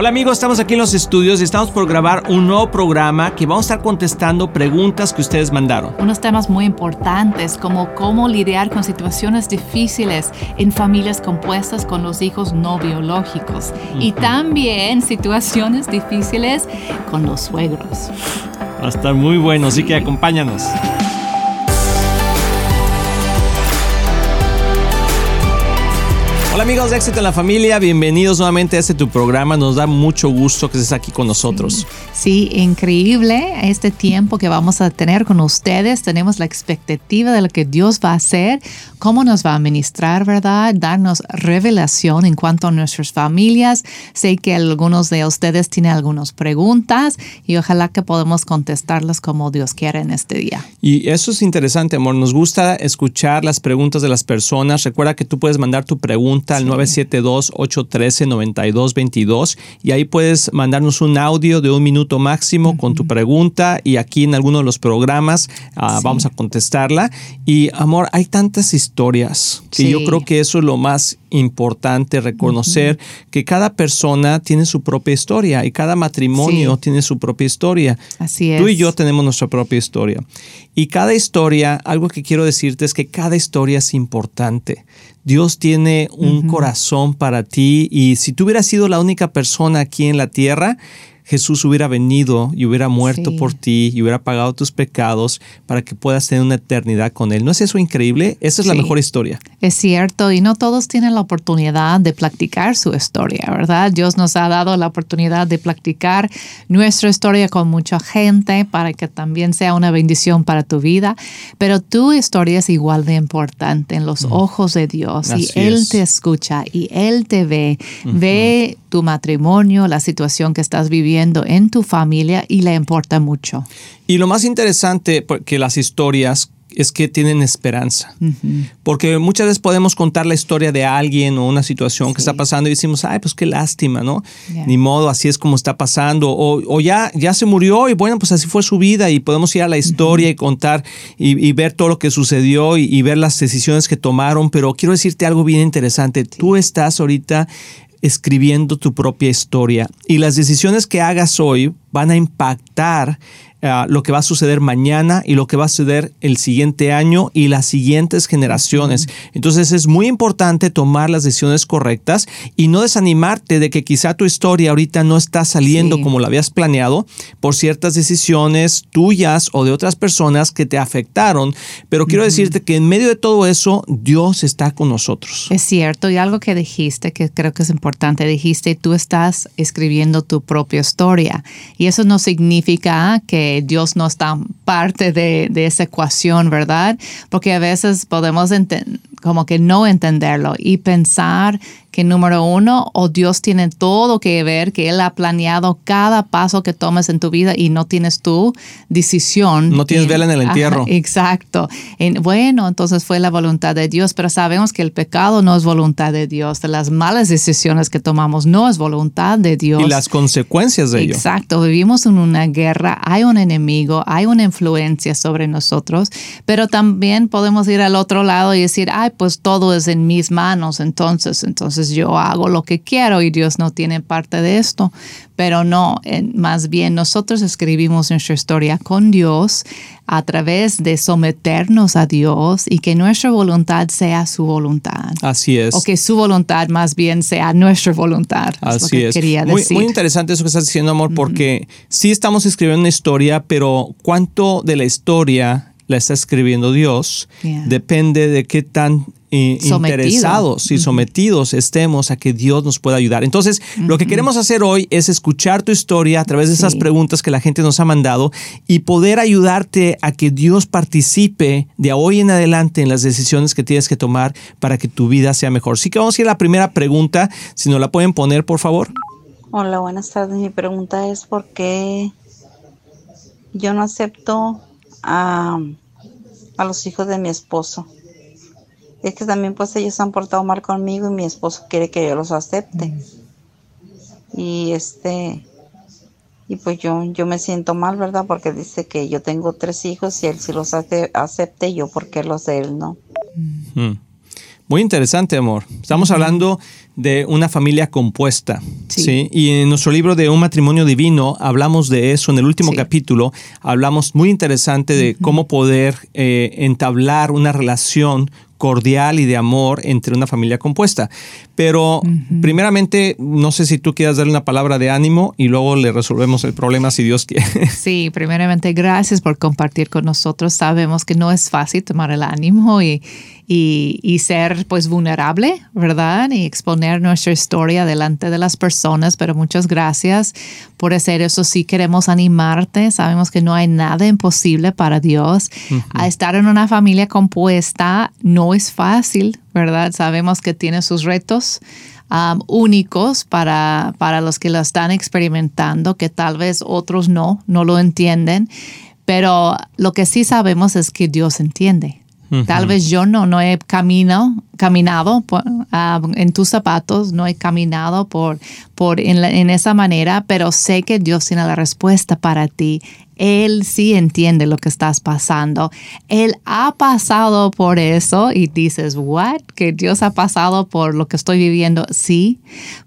Hola amigos, estamos aquí en los estudios y estamos por grabar un nuevo programa que vamos a estar contestando preguntas que ustedes mandaron. Unos temas muy importantes como cómo lidiar con situaciones difíciles en familias compuestas con los hijos no biológicos y también situaciones difíciles con los suegros. Va a estar muy bueno, así que acompáñanos. Hola amigos de Éxito en la Familia, bienvenidos nuevamente a este tu programa. Nos da mucho gusto que estés aquí con nosotros. Sí, increíble este tiempo que vamos a tener con ustedes. Tenemos la expectativa de lo que Dios va a hacer, cómo nos va a ministrar, ¿verdad? Darnos revelación en cuanto a nuestras familias. Sé que algunos de ustedes tienen algunas preguntas y ojalá que podamos contestarlas como Dios quiere en este día. Y eso es interesante, amor. Nos gusta escuchar las preguntas de las personas. Recuerda que tú puedes mandar tu pregunta al 972-813-9222 y ahí puedes mandarnos un audio de un minuto máximo con tu pregunta y aquí en alguno de los programas ah, vamos a contestarla. Y amor, hay tantas historias y yo creo que eso es lo más importante reconocer que cada persona tiene su propia historia y cada matrimonio tiene su propia historia. Así es. Tú y yo tenemos nuestra propia historia. Y cada historia, algo que quiero decirte es que cada historia es importante. Dios tiene un corazón para ti y si tú hubieras sido la única persona aquí en la tierra, Jesús hubiera venido y hubiera muerto por ti y hubiera pagado tus pecados para que puedas tener una eternidad con Él. ¿No es eso increíble? Esa es la mejor historia. Es cierto, y no todos tienen la oportunidad de practicar su historia, ¿verdad? Dios nos ha dado la oportunidad de practicar nuestra historia con mucha gente para que también sea una bendición para tu vida, pero tu historia es igual de importante en los ojos de Dios y Él te escucha y Él te ve, ve tu matrimonio, la situación que estás viviendo en tu familia y le importa mucho. Y lo más interesante, que las historias es que tienen esperanza. Porque muchas veces podemos contar la historia de alguien o una situación que está pasando y decimos, ay, pues qué lástima, ¿no? Ni modo, así es como está pasando. O, ya, ya se murió y bueno, pues así fue su vida y podemos ir a la historia y contar y, ver todo lo que sucedió y, y, ver las decisiones que tomaron. Pero quiero decirte algo bien interesante. Tú estás ahorita escribiendo tu propia historia. Y las decisiones que hagas hoy van a impactar Ah, lo que va a suceder mañana y lo que va a suceder el siguiente año y las siguientes generaciones. Entonces es muy importante tomar las decisiones correctas y no desanimarte de que quizá tu historia ahorita no está saliendo como la habías planeado por ciertas decisiones tuyas o de otras personas que te afectaron. Pero quiero decirte que en medio de todo eso, Dios está con nosotros. Es cierto. Y algo que dijiste que creo que es importante, dijiste, tú estás escribiendo tu propia historia. Y eso no significa que Dios no está parte de, de esa ecuación, ¿verdad? Porque a veces podemos como que no entenderlo y pensar que número uno, o Dios tiene todo que ver, que Él ha planeado cada paso que tomes en tu vida y no tienes tu decisión. No tienes vela en el entierro. exacto. bueno, entonces fue la voluntad de Dios, pero sabemos que el pecado no es voluntad de Dios, de las malas decisiones que tomamos no es voluntad de Dios. Y las consecuencias de ello. Exacto, vivimos en una guerra, hay un enemigo, hay una influencia sobre nosotros, pero también podemos ir al otro lado y decir, ay, pues todo es en mis manos, entonces, entonces yo hago lo que quiero y Dios no tiene parte de esto. Pero no, más bien nosotros escribimos nuestra historia con Dios a través de someternos a Dios y que nuestra voluntad sea su voluntad. Así es. O que su voluntad más bien sea nuestra voluntad. Así es. muy, muy, interesante eso que estás diciendo, amor, porque sí estamos escribiendo una historia, pero ¿cuánto de la historia la está escribiendo Dios? Depende de qué tan interesados y sometidos estemos a que Dios nos pueda ayudar. Entonces, lo que queremos hacer hoy es escuchar tu historia a través de esas preguntas que la gente nos ha mandado y poder ayudarte a que Dios participe de hoy en adelante en las decisiones que tienes que tomar para que tu vida sea mejor. Así que vamos a ir a la primera pregunta, si nos la pueden poner, por favor. Hola, buenas tardes. Mi pregunta es por qué yo no acepto a, a los hijos de mi esposo es que también pues ellos han portado mal conmigo y mi esposo quiere que yo los acepte. Y este, y pues yo, yo me siento mal, ¿verdad? Porque dice que yo tengo tres hijos y él si los hace, acepte, yo porque los de él no. Muy interesante, amor. Estamos hablando de una familia compuesta. Sí. Y en nuestro libro de Un matrimonio divino hablamos de eso. En el último capítulo hablamos muy interesante de cómo poder eh, entablar una relación cordial y de amor entre una familia compuesta. Pero primeramente, no sé si tú quieras darle una palabra de ánimo y luego le resolvemos el problema si Dios quiere. Sí, primeramente gracias por compartir con nosotros. Sabemos que no es fácil tomar el ánimo y, y, ser pues vulnerable, ¿verdad? Y exponer nuestra historia delante de las personas, pero muchas gracias por hacer eso. Sí queremos animarte, sabemos que no hay nada imposible para Dios. A estar en una familia compuesta no es fácil, ¿verdad? Sabemos que tiene sus retos. Um, únicos para, para los que lo están experimentando, que tal vez otros no, no lo entienden, pero lo que sí sabemos es que Dios entiende. Tal vez yo no, no he caminado, caminado ah, en tus zapatos, no he caminado por, por en, en, esa manera, pero sé que Dios tiene la respuesta para ti él sí entiende lo que estás pasando. Él ha pasado por eso y dices, ¿what? Que Dios ha pasado por lo que estoy viviendo. Sí,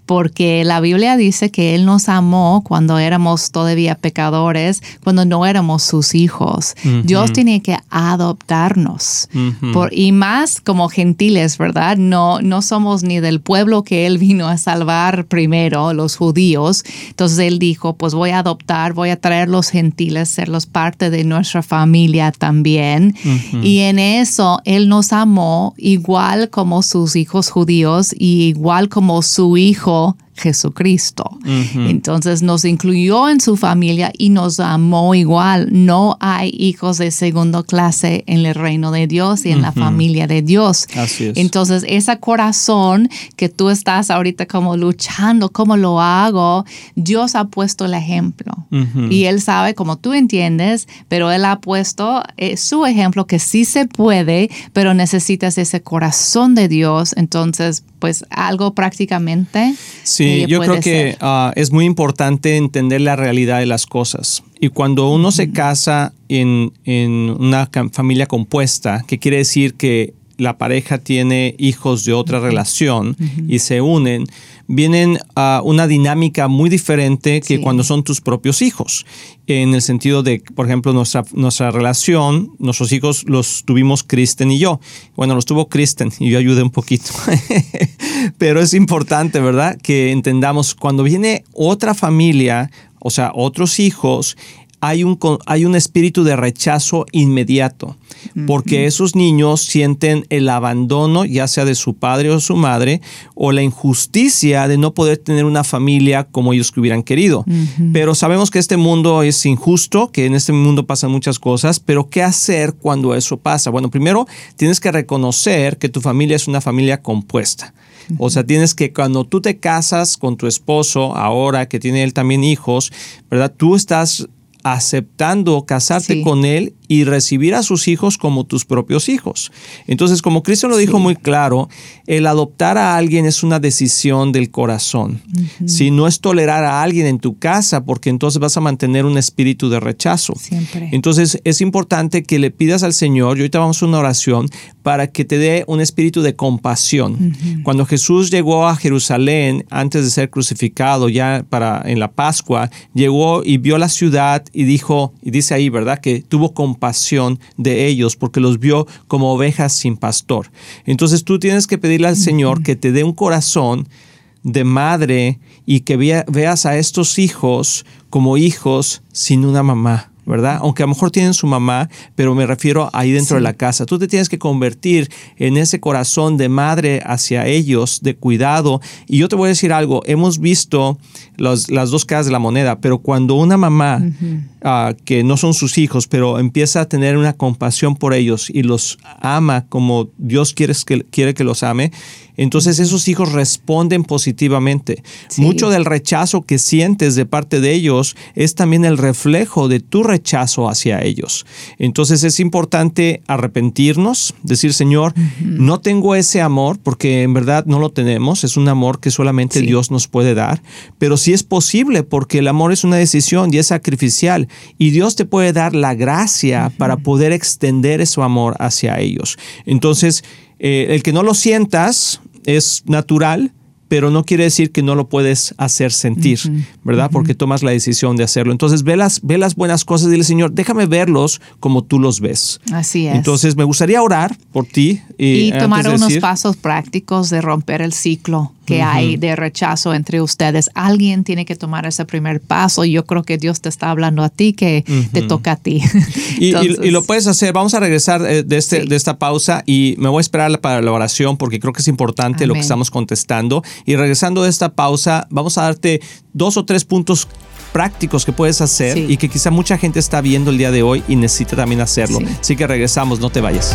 porque la Biblia dice que Él nos amó cuando éramos todavía pecadores, cuando no éramos sus hijos. Dios tiene que adoptarnos. por, y más como gentiles, ¿verdad? No, no somos ni del pueblo que Él vino a salvar primero, los judíos. Entonces Él dijo, pues voy a adoptar, voy a traer los gentiles serlos parte de nuestra familia también. Y en eso Él nos amó igual como sus hijos judíos y igual como su hijo Jesucristo. Entonces nos incluyó en su familia y nos amó igual. No hay hijos de segundo clase en el reino de Dios y en la familia de Dios. Así es. Entonces ese corazón que tú estás ahorita como luchando, ¿cómo lo hago? Dios ha puesto el ejemplo. Y Él sabe, como tú entiendes, pero Él ha puesto eh, su ejemplo que sí se puede, pero necesitas ese corazón de Dios. Entonces, pues algo prácticamente. Sí, yo creo que ah, es muy importante entender la realidad de las cosas. Y cuando uno se casa en, una familia compuesta, que quiere decir que la pareja tiene hijos de otra relación y se unen, vienen a una dinámica muy diferente que cuando son tus propios hijos. En el sentido de, por ejemplo, nuestra, nuestra relación, nuestros hijos los tuvimos Kristen y yo. Bueno, los tuvo Kristen y yo ayudé un poquito. Pero es importante, ¿verdad? Que entendamos, cuando viene otra familia, o sea, otros hijos, hay un, hay un espíritu de rechazo inmediato, porque esos niños sienten el abandono, ya sea de su padre o su madre, o la injusticia de no poder tener una familia como ellos que hubieran querido. Pero sabemos que este mundo es injusto, que en este mundo pasan muchas cosas, pero ¿qué hacer cuando eso pasa? Bueno, primero tienes que reconocer que tu familia es una familia compuesta. O sea, tienes que cuando tú te casas con tu esposo, ahora que tiene él también hijos, ¿verdad? Tú estás aceptando casarte con él y recibir a sus hijos como tus propios hijos. Entonces, como Cristo lo dijo muy claro, el adoptar a alguien es una decisión del corazón. Si no es tolerar a alguien en tu casa, porque entonces vas a mantener un espíritu de rechazo. Entonces, es importante que le pidas al Señor, y ahorita vamos a una oración, para que te dé un espíritu de compasión. Cuando Jesús llegó a Jerusalén antes de ser crucificado, ya para en la Pascua, llegó y vio la ciudad y dijo, y dice ahí, ¿verdad? Que tuvo compasión pasión de ellos porque los vio como ovejas sin pastor. Entonces tú tienes que pedirle al Señor que te dé un corazón de madre y que veas a estos hijos como hijos sin una mamá. ¿verdad? Aunque a lo mejor tienen su mamá, pero me refiero ahí dentro de la casa. Tú te tienes que convertir en ese corazón de madre hacia ellos, de cuidado. Y yo te voy a decir algo, hemos visto las dos caras de la moneda, pero cuando una mamá ah, que no son sus hijos, pero empieza a tener una compasión por ellos y los ama como Dios quiere que, quiere que los ame, entonces esos hijos responden positivamente. Mucho del rechazo que sientes de parte de ellos es también el reflejo de tu rechazo hacia ellos. Entonces es importante arrepentirnos, decir, Señor, no tengo ese amor porque en verdad no lo tenemos, es un amor que solamente Dios nos puede dar, pero sí es posible porque el amor es una decisión y es sacrificial y Dios te puede dar la gracia para poder extender ese amor hacia ellos. Entonces, eh, el que no lo sientas es natural, pero no quiere decir que no lo puedes hacer sentir, ¿verdad? Porque tomas la decisión de hacerlo. Entonces, ve las, ve las buenas cosas y dile, Señor, déjame verlos como tú los ves. Así es. Entonces, me gustaría orar por ti. Y, y tomar unos pasos prácticos de romper el ciclo que hay de rechazo entre ustedes. Alguien tiene que tomar ese primer paso. Yo creo que Dios te está hablando a ti, que te toca a ti. y, lo puedes hacer. Vamos a regresar eh, de, este, de esta pausa y me voy a esperar para la oración porque creo que es importante lo que estamos contestando. Y regresando de esta pausa, vamos a darte dos o tres puntos prácticos que puedes hacer y que quizá mucha gente está viendo el día de hoy y necesita también hacerlo. Así que regresamos, no te vayas.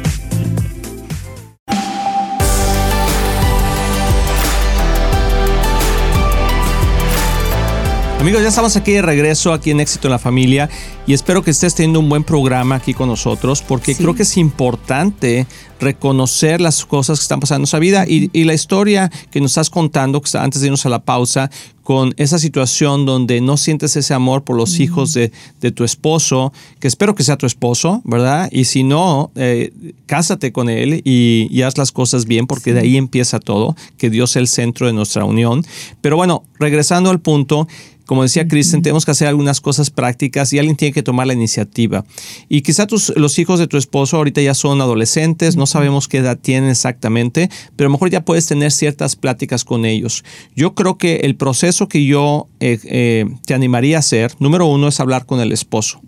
Amigos, ya estamos aquí de regreso, aquí en Éxito en la Familia, y espero que estés teniendo un buen programa aquí con nosotros, porque creo que es importante reconocer las cosas que están pasando en nuestra vida y, la historia que nos estás contando, que antes de irnos a la pausa, con esa situación donde no sientes ese amor por los hijos de, tu esposo, que espero que sea tu esposo, ¿verdad? Y si no, eh, cásate con él y, haz las cosas bien, porque de ahí empieza todo, que Dios es el centro de nuestra unión. Pero bueno, regresando al punto, como decía Kristen, tenemos que hacer algunas cosas prácticas y alguien tiene que tomar la iniciativa. Y quizá tus, los hijos de tu esposo ahorita ya son adolescentes, no sabemos qué edad tienen exactamente, pero a lo mejor ya puedes tener ciertas pláticas con ellos. Yo creo que el proceso que yo eh, eh, te animaría a hacer, número uno, es hablar con el esposo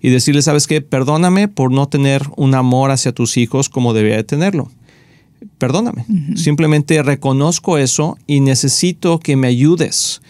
y decirle, ¿sabes qué? Perdóname por no tener un amor hacia tus hijos como debía de tenerlo perdóname. Simplemente reconozco eso y necesito que me ayudes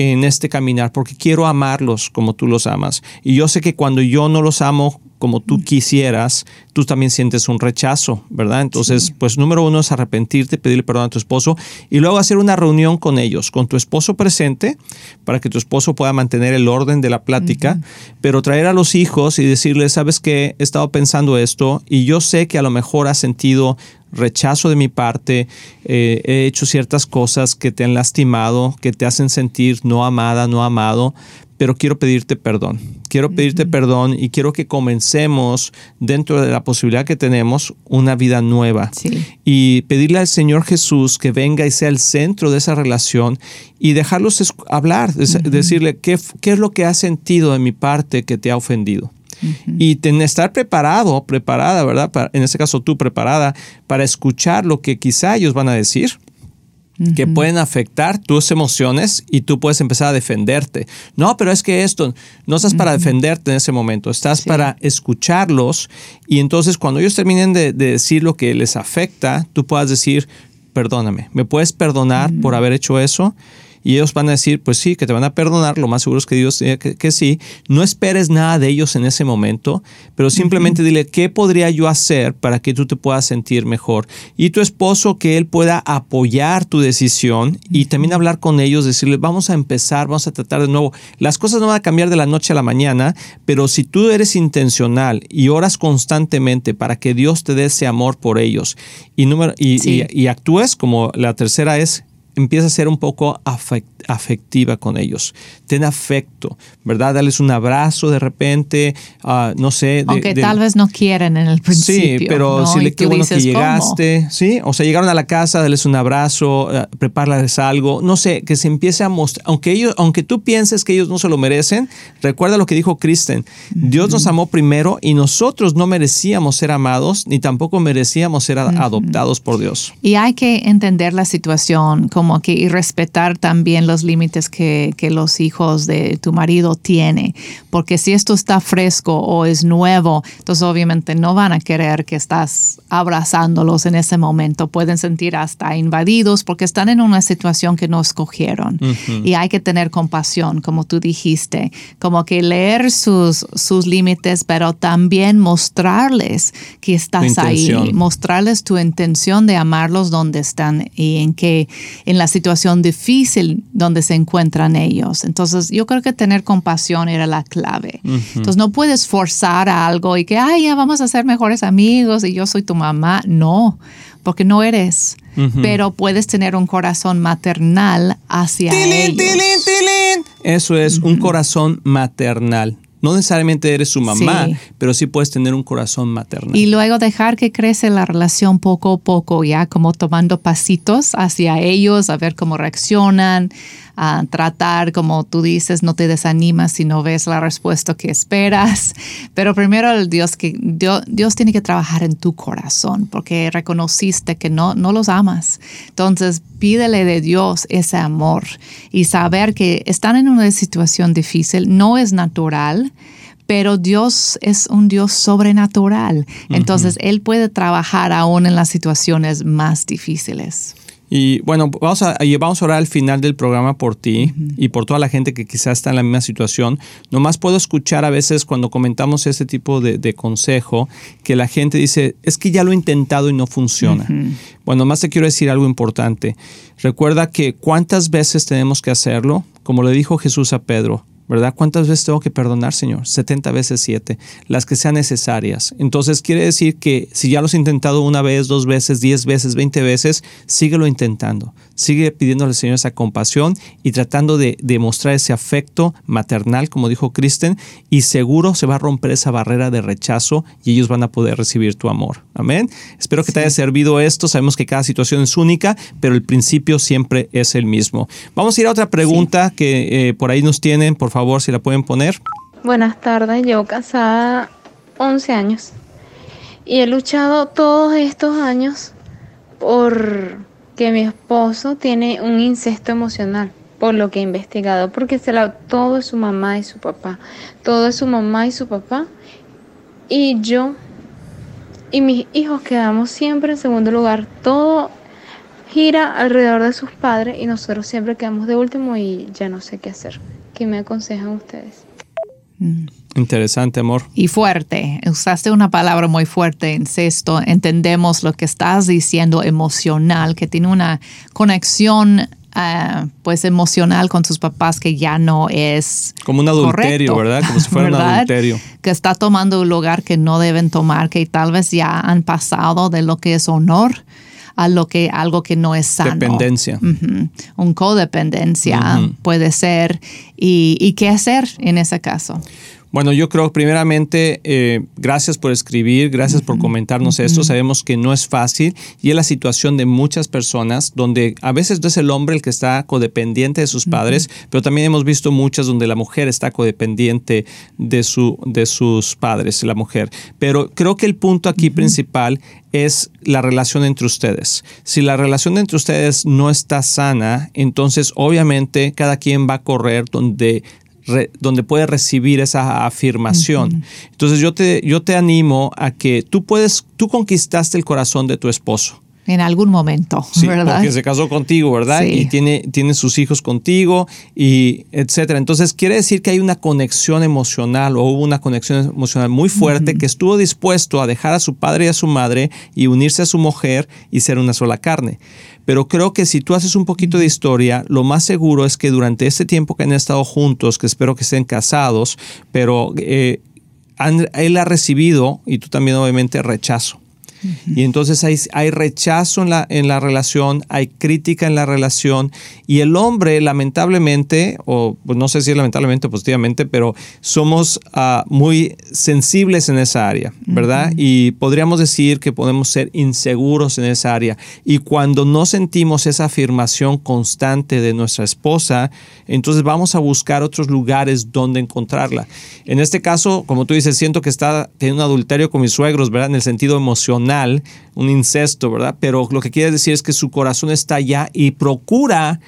en este caminar porque quiero amarlos como tú los amas. Y yo sé que cuando yo no los amo como tú quisieras, tú también sientes un rechazo, ¿verdad? Entonces, pues número uno es arrepentirte, pedirle perdón a tu esposo y luego hacer una reunión con ellos, con tu esposo presente, para que tu esposo pueda mantener el orden de la plática, pero traer a los hijos y decirles, sabes que he estado pensando esto y yo sé que a lo mejor has sentido rechazo de mi parte, eh, he hecho ciertas cosas que te han lastimado, que te hacen sentir no amada, no amado, pero quiero pedirte perdón. Quiero pedirte perdón y quiero que comencemos dentro de la posibilidad que tenemos una vida nueva. Y pedirle al Señor Jesús que venga y sea el centro de esa relación y dejarlos hablar, decirle qué, qué es lo que has sentido de mi parte que te ha ofendido. Y estar preparado, preparada, ¿verdad? en este caso tú preparada para escuchar lo que quizá ellos van a decir que pueden afectar tus emociones y tú puedes empezar a defenderte. No, pero es que esto, no estás para defenderte en ese momento, estás para escucharlos y entonces cuando ellos terminen de, decir lo que les afecta, tú puedas decir, perdóname, ¿me puedes perdonar por haber hecho eso? Y ellos van a decir, pues sí, que te van a perdonar, lo más seguro es que Dios diga que, sí. No esperes nada de ellos en ese momento, pero simplemente dile, ¿qué podría yo hacer para que tú te puedas sentir mejor? Y tu esposo, que él pueda apoyar tu decisión y también hablar con ellos, decirle, vamos a empezar, vamos a tratar de nuevo. Las cosas no van a cambiar de la noche a la mañana, pero si tú eres intencional y oras constantemente para que Dios te dé ese amor por ellos y, número, y actúes como la tercera es empieza a ser un poco afectiva con ellos. Ten afecto, ¿verdad? Dales un abrazo de repente, ah, no sé. Aunque tal vez no quieren en el principio. Sí, pero si le qué bueno que llegaste, ¿sí? O sea, llegaron a la casa, dales un abrazo, uh, prepárales algo, no sé, que se empiece a mostrar, aunque ellos, aunque tú pienses que ellos no se lo merecen, recuerda lo que dijo Kristen, Dios nos amó primero y nosotros no merecíamos ser amados ni tampoco merecíamos ser adoptados por Dios. Y hay que entender la situación como que y respetar también los límites que, que, los hijos de tu marido tienen. Porque si esto está fresco o es nuevo, entonces obviamente no van a querer que estás abrazándolos en ese momento. Pueden sentir hasta invadidos porque están en una situación que no escogieron. Y hay que tener compasión, como tú dijiste, como que leer sus, sus límites, pero también mostrarles que estás ahí, mostrarles tu intención de amarlos donde están y en que en la situación difícil donde se encuentran ellos. Entonces, yo creo que tener compasión era la clave. Entonces, no puedes forzar algo y que, ay, ya vamos a ser mejores amigos y yo soy tu mamá. No, porque no eres. Pero puedes tener un corazón maternal hacia ellos. Eso es un corazón maternal. No necesariamente eres su mamá, pero sí puedes tener un corazón maternal. Y luego dejar que crece la relación poco a poco, ya como tomando pasitos hacia ellos, a ver cómo reaccionan, a tratar, como tú dices, no te desanimas si no ves la respuesta que esperas. Pero primero el Dios, que, Dios, Dios tiene que trabajar en tu corazón porque reconociste que no, no los amas. Entonces pídele de Dios ese amor y saber que están en una situación difícil no es natural pero Dios es un Dios sobrenatural. Entonces, Él puede trabajar aún en las situaciones más difíciles. Y bueno, vamos a, vamos a orar al final del programa por ti y por toda la gente que quizás está en la misma situación. Nomás puedo escuchar a veces cuando comentamos ese tipo de, consejo que la gente dice, es que ya lo he intentado y no funciona. Bueno, más te quiero decir algo importante. Recuerda que cuántas veces tenemos que hacerlo, como le dijo Jesús a Pedro, ¿verdad? ¿Cuántas veces tengo que perdonar, Señor? 70 veces 7, las que sean necesarias. Entonces quiere decir que si ya lo has intentado una vez, dos veces, diez veces, veinte veces, síguelo intentando. Sigue pidiéndole al Señor esa compasión y tratando de demostrar ese afecto maternal, como dijo Kristen, y seguro se va a romper esa barrera de rechazo y ellos van a poder recibir tu amor. Amén. Espero que te haya servido esto. Sabemos que cada situación es única, pero el principio siempre es el mismo. Vamos a ir a otra pregunta que eh, por ahí nos tienen, por favor favor, si la pueden poner. Buenas tardes, yo casada 11 años y he luchado todos estos años por que mi esposo tiene un incesto emocional, por lo que he investigado, porque se la, todo es su mamá y su papá, todo es su mamá y su papá, y yo y mis hijos quedamos siempre en segundo lugar, todo gira alrededor de sus padres y nosotros siempre quedamos de último y ya no sé qué hacer. ¿Qué me aconsejan ustedes? Mm. Interesante, amor. Y fuerte. Usaste una palabra muy fuerte, incesto. Entendemos lo que estás diciendo emocional, que tiene una conexión eh, pues emocional con sus papás que ya no es como un adulterio, ¿verdad? Como si fuera un adulterio. Que está tomando un lugar que no deben tomar, que tal vez ya han pasado de lo que es honor a lo que, algo que no es sano. Dependencia. Un codependencia puede ser. Y, ¿Y qué hacer en ese caso? Bueno, yo creo primeramente, eh, gracias por escribir, gracias por comentarnos esto. Sabemos que no es fácil y es la situación de muchas personas donde a veces no es el hombre el que está codependiente de sus padres, pero también hemos visto muchas donde la mujer está codependiente de, su, de sus padres, la mujer. Pero creo que el punto aquí principal es la relación entre ustedes. Si la relación entre ustedes no está sana, entonces obviamente cada quien va a correr donde donde puede recibir esa afirmación. Entonces yo te, yo te animo a que tú puedes, tú conquistaste el corazón de tu esposo en algún momento, sí, Porque se casó contigo, ¿verdad? Y tiene, tiene sus hijos contigo y etcétera. Entonces quiere decir que hay una conexión emocional o hubo una conexión emocional muy fuerte que estuvo dispuesto a dejar a su padre y a su madre y unirse a su mujer y ser una sola carne. Pero creo que si tú haces un poquito de historia, lo más seguro es que durante este tiempo que han estado juntos, que espero que estén casados, pero eh, él ha recibido, y tú también obviamente, rechazo. Y entonces hay, hay rechazo en la, en la relación, hay crítica en la relación y el hombre lamentablemente, o pues no sé si lamentablemente o positivamente, pero somos ah, muy sensibles en esa área, ¿verdad? Y podríamos decir que podemos ser inseguros en esa área. Y cuando no sentimos esa afirmación constante de nuestra esposa, entonces vamos a buscar otros lugares donde encontrarla. En este caso, como tú dices, siento que está teniendo un adulterio con mis suegros, ¿verdad? En el sentido emocional un incesto, ¿verdad? Pero lo que quiere decir es que su corazón está allá y procura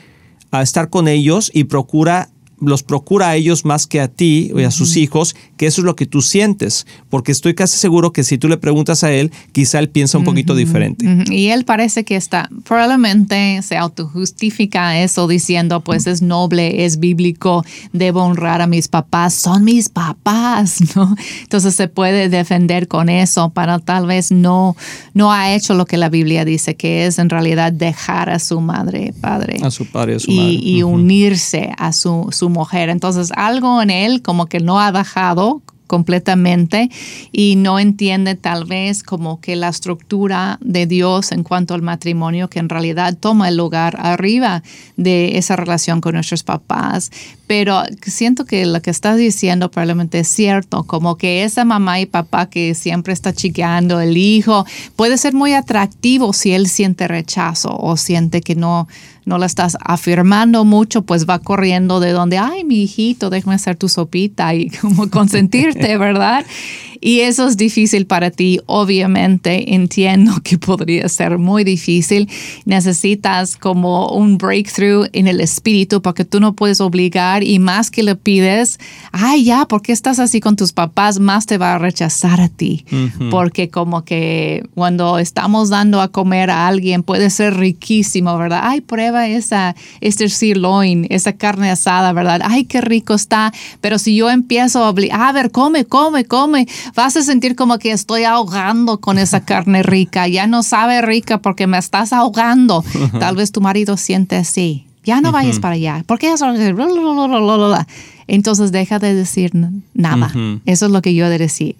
a estar con ellos y procura los procura a ellos más que a ti y a sus hijos, que eso es lo que tú sientes, porque estoy casi seguro que si tú le preguntas a él, quizá él piensa un poquito diferente. Y él parece que está, probablemente se autojustifica eso diciendo, pues es noble, es bíblico, debo honrar a mis papás, son mis papás, ¿no? Entonces se puede defender con eso, para tal vez no, no ha hecho lo que la Biblia dice, que es en realidad dejar a su madre, padre. A su padre, a su y, madre. Y unirse a su, su mujer. Entonces algo en él como que no ha bajado completamente y no entiende tal vez como que la estructura de Dios en cuanto al matrimonio que en realidad toma el lugar arriba de esa relación con nuestros papás. Pero siento que lo que estás diciendo probablemente es cierto, como que esa mamá y papá que siempre está chiqueando el hijo puede ser muy atractivo si él siente rechazo o siente que no no la estás afirmando mucho, pues va corriendo de donde, ay, mi hijito, déjame hacer tu sopita y como consentirte, ¿verdad? Y eso es difícil para ti, obviamente, entiendo que podría ser muy difícil. Necesitas como un breakthrough en el espíritu porque tú no puedes obligar y más que le pides, ay, ya, ¿por qué estás así con tus papás? Más te va a rechazar a ti. Porque como que cuando estamos dando a comer a alguien puede ser riquísimo, ¿verdad? Ay, prueba esa, este sirloin, esa carne asada, ¿verdad? Ay, qué rico está. Pero si yo empiezo a, a ver, come, come, come vas a sentir como que estoy ahogando con esa carne rica. Ya no sabe rica porque me estás ahogando. Tal vez tu marido siente así. Ya no vayas para allá. ¿Por qué eso? Entonces deja de decir nada. Eso es lo que yo,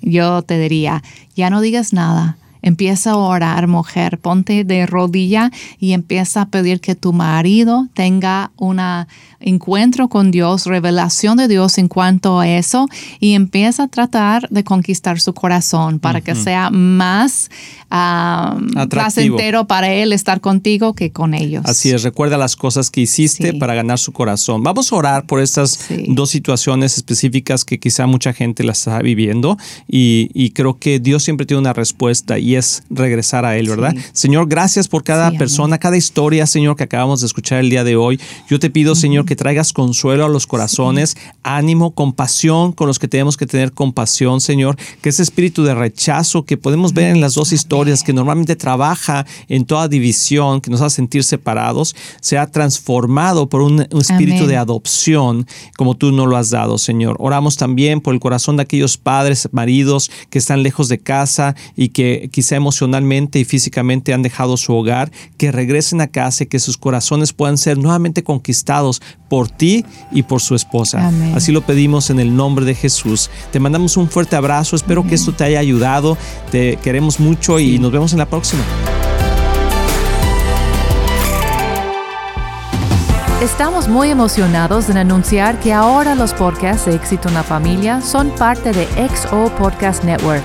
yo te diría. Ya no digas nada. Empieza a orar, mujer, ponte de rodilla y empieza a pedir que tu marido tenga un encuentro con Dios, revelación de Dios en cuanto a eso y empieza a tratar de conquistar su corazón para que sea más um, placentero para él estar contigo que con ellos. Así es, recuerda las cosas que hiciste para ganar su corazón. Vamos a orar por estas dos situaciones específicas que quizá mucha gente las está viviendo y, y creo que Dios siempre tiene una respuesta y es regresar a Él, ¿verdad? Señor, gracias por cada persona, cada historia, Señor, que acabamos de escuchar el día de hoy. Yo te pido, Señor, que traigas consuelo a los corazones, ánimo, compasión con los que tenemos que tener compasión, Señor, que ese espíritu de rechazo que podemos ver en las dos historias, que normalmente trabaja en toda división, que nos hace sentir separados, sea transformado por un, espíritu de adopción, como tú no lo has dado, Señor. Oramos también por el corazón de aquellos padres, maridos que están lejos de casa y que quizá emocionalmente y físicamente han dejado su hogar, que regresen a casa y que sus corazones puedan ser nuevamente conquistados por ti y por su esposa. Así lo pedimos en el nombre de Jesús. Te mandamos un fuerte abrazo, espero que esto te haya ayudado, te queremos mucho y nos vemos en la próxima. Estamos muy emocionados en anunciar que ahora los podcasts de Éxito en la Familia son parte de XO Podcast Network,